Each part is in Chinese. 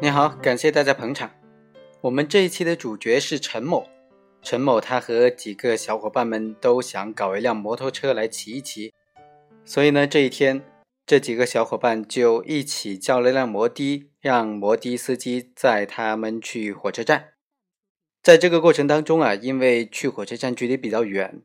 你好，感谢大家捧场。我们这一期的主角是陈某。陈某他和几个小伙伴们都想搞一辆摩托车来骑一骑，所以呢，这一天这几个小伙伴就一起叫了辆摩的，让摩的司机载他们去火车站。在这个过程当中啊，因为去火车站距离比较远，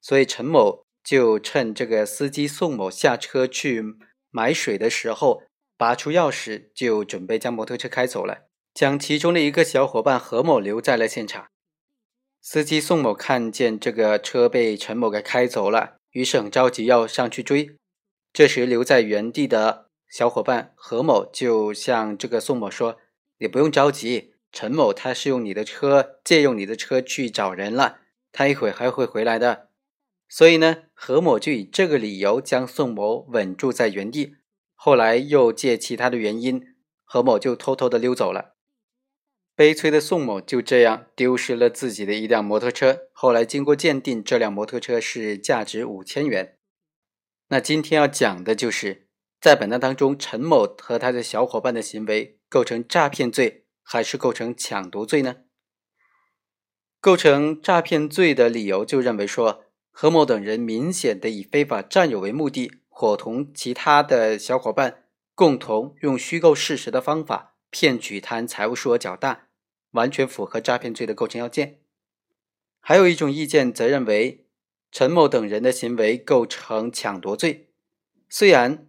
所以陈某就趁这个司机宋某下车去买水的时候，拔出钥匙就准备将摩托车开走了，将其中的一个小伙伴何某留在了现场。司机宋某看见这个车被陈某给开走了，于是很着急要上去追。这时留在原地的小伙伴何某就向这个宋某说：“你不用着急，陈某他是用你的车借用你的车去找人了，他一会还会回来的。”所以呢，何某就以这个理由将宋某稳住在原地。后来又借其他的原因，何某就偷偷的溜走了。悲催的宋某就这样丢失了自己的一辆摩托车。后来经过鉴定，这辆摩托车是价值五千元。那今天要讲的就是，在本案当中，陈某和他的小伙伴的行为构成诈骗罪还是构成抢夺罪呢？构成诈骗罪的理由就认为说，何某等人明显的以非法占有为目的，伙同其他的小伙伴共同用虚构事实的方法骗取他人财物数额较大。完全符合诈骗罪的构成要件。还有一种意见则认为，陈某等人的行为构成抢夺罪。虽然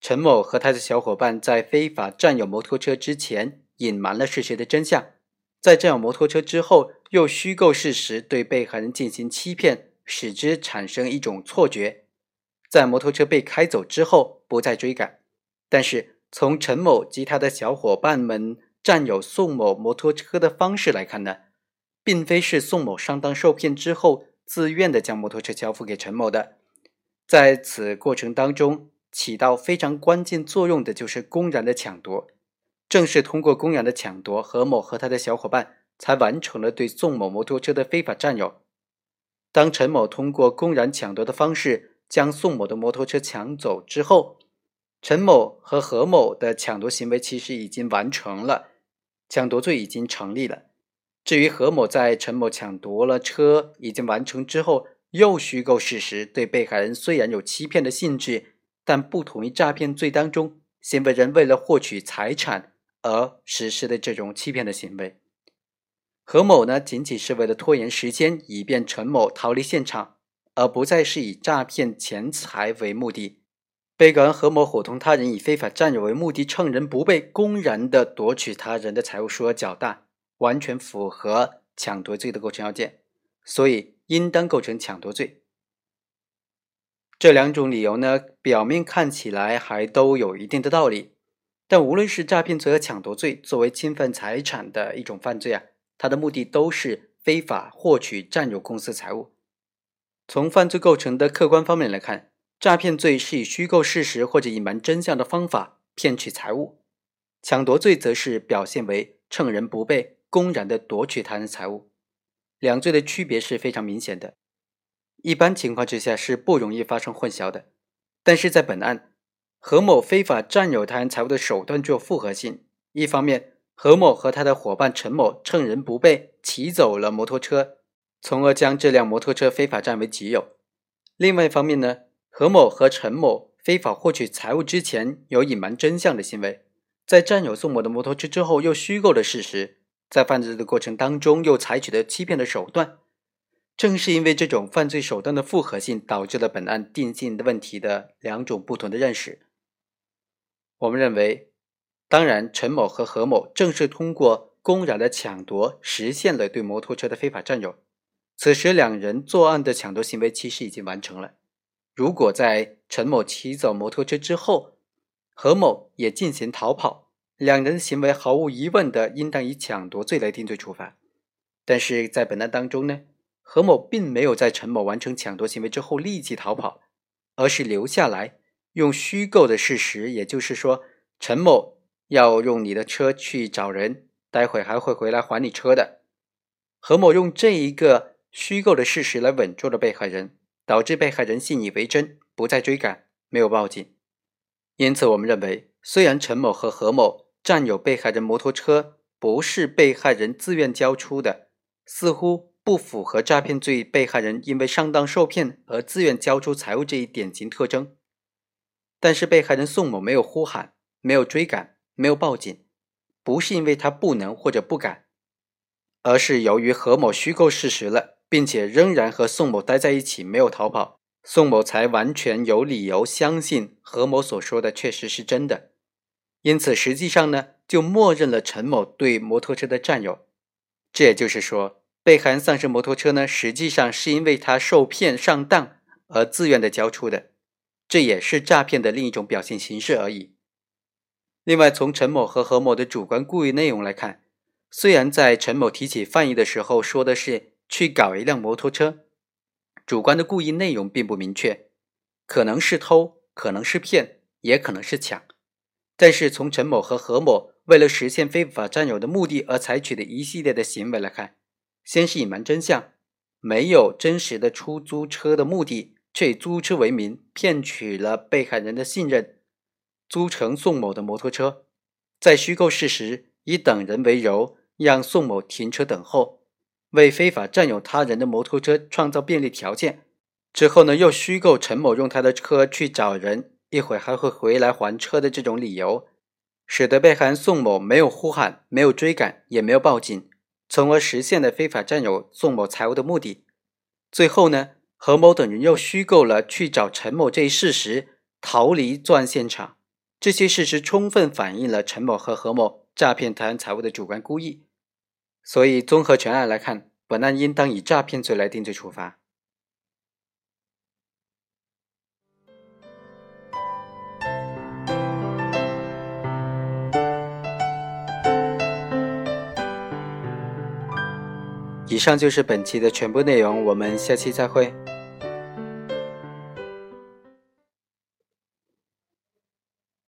陈某和他的小伙伴在非法占有摩托车之前隐瞒了事实的真相，在占有摩托车之后又虚构事实对被害人进行欺骗，使之产生一种错觉，在摩托车被开走之后不再追赶。但是从陈某及他的小伙伴们。占有宋某摩托车的方式来看呢，并非是宋某上当受骗之后自愿的将摩托车交付给陈某的，在此过程当中起到非常关键作用的就是公然的抢夺。正是通过公然的抢夺，何某和他的小伙伴才完成了对宋某摩托车的非法占有。当陈某通过公然抢夺的方式将宋某的摩托车抢走之后，陈某和何某的抢夺行为其实已经完成了。抢夺罪已经成立了。至于何某在陈某抢夺了车已经完成之后，又虚构事实对被害人虽然有欺骗的性质，但不同于诈骗罪当中行为人为了获取财产而实施的这种欺骗的行为。何某呢，仅仅是为了拖延时间，以便陈某逃离现场，而不再是以诈骗钱财为目的。被告人何某伙同他人以非法占有为目的，趁人不备，公然的夺取他人的财物数额较大，完全符合抢夺罪的构成要件，所以应当构成抢夺罪。这两种理由呢，表面看起来还都有一定的道理，但无论是诈骗罪和抢夺罪，作为侵犯财产的一种犯罪啊，它的目的都是非法获取、占有公司财物。从犯罪构成的客观方面来看。诈骗罪是以虚构事实或者隐瞒真相的方法骗取财物，抢夺罪则是表现为趁人不备，公然的夺取他人财物。两罪的区别是非常明显的，一般情况之下是不容易发生混淆的。但是在本案，何某非法占有他人财物的手段具有复合性。一方面，何某和他的伙伴陈某趁人不备，骑走了摩托车，从而将这辆摩托车非法占为己有。另外一方面呢？何某和陈某非法获取财物之前有隐瞒真相的行为，在占有宋某的摩托车之后又虚构了事实，在犯罪的过程当中又采取了欺骗的手段。正是因为这种犯罪手段的复合性，导致了本案定性的问题的两种不同的认识。我们认为，当然，陈某和何某正是通过公然的抢夺实现了对摩托车的非法占有。此时，两人作案的抢夺行为其实已经完成了。如果在陈某骑走摩托车之后，何某也进行逃跑，两人的行为毫无疑问的应当以抢夺罪来定罪处罚。但是在本案当中呢，何某并没有在陈某完成抢夺行为之后立即逃跑，而是留下来用虚构的事实，也就是说陈某要用你的车去找人，待会还会回来还你车的。何某用这一个虚构的事实来稳住了被害人。导致被害人信以为真，不再追赶，没有报警。因此，我们认为，虽然陈某和何某占有被害人摩托车不是被害人自愿交出的，似乎不符合诈骗罪被害人因为上当受骗而自愿交出财物这一典型特征。但是被害人宋某没有呼喊，没有追赶，没有报警，不是因为他不能或者不敢，而是由于何某虚构事实了，并且仍然和宋某待在一起，没有逃跑。宋某才完全有理由相信何某所说的确实是真的，因此实际上呢，就默认了陈某对摩托车的占有。这也就是说，被害人丧失摩托车呢，实际上是因为他受骗上当而自愿的交出的，这也是诈骗的另一种表现形式而已。另外，从陈某和何某的主观故意内容来看，虽然在陈某提起犯意的时候说的是去搞一辆摩托车。主观的故意内容并不明确，可能是偷，可能是骗，也可能是抢。但是从陈某和何某为了实现非法占有的目的而采取的一系列的行为来看，先是隐瞒真相，没有真实的出租车的目的，却以租车为名骗取了被害人的信任，租乘宋某的摩托车，在虚构事实，以等人为由让宋某停车等候。为非法占有他人的摩托车创造便利条件，之后呢，又虚构陈某用他的车去找人，一会还会回来还车的这种理由，使得被害人宋某没有呼喊、没有追赶、也没有报警，从而实现了非法占有宋某财物的目的。最后呢，何某等人又虚构了去找陈某这一事实，逃离作案现场。这些事实充分反映了陈某和何某诈骗他人财物的主观故意。所以，综合全案来看，本案应当以诈骗罪来定罪处罚。以上就是本期的全部内容，我们下期再会。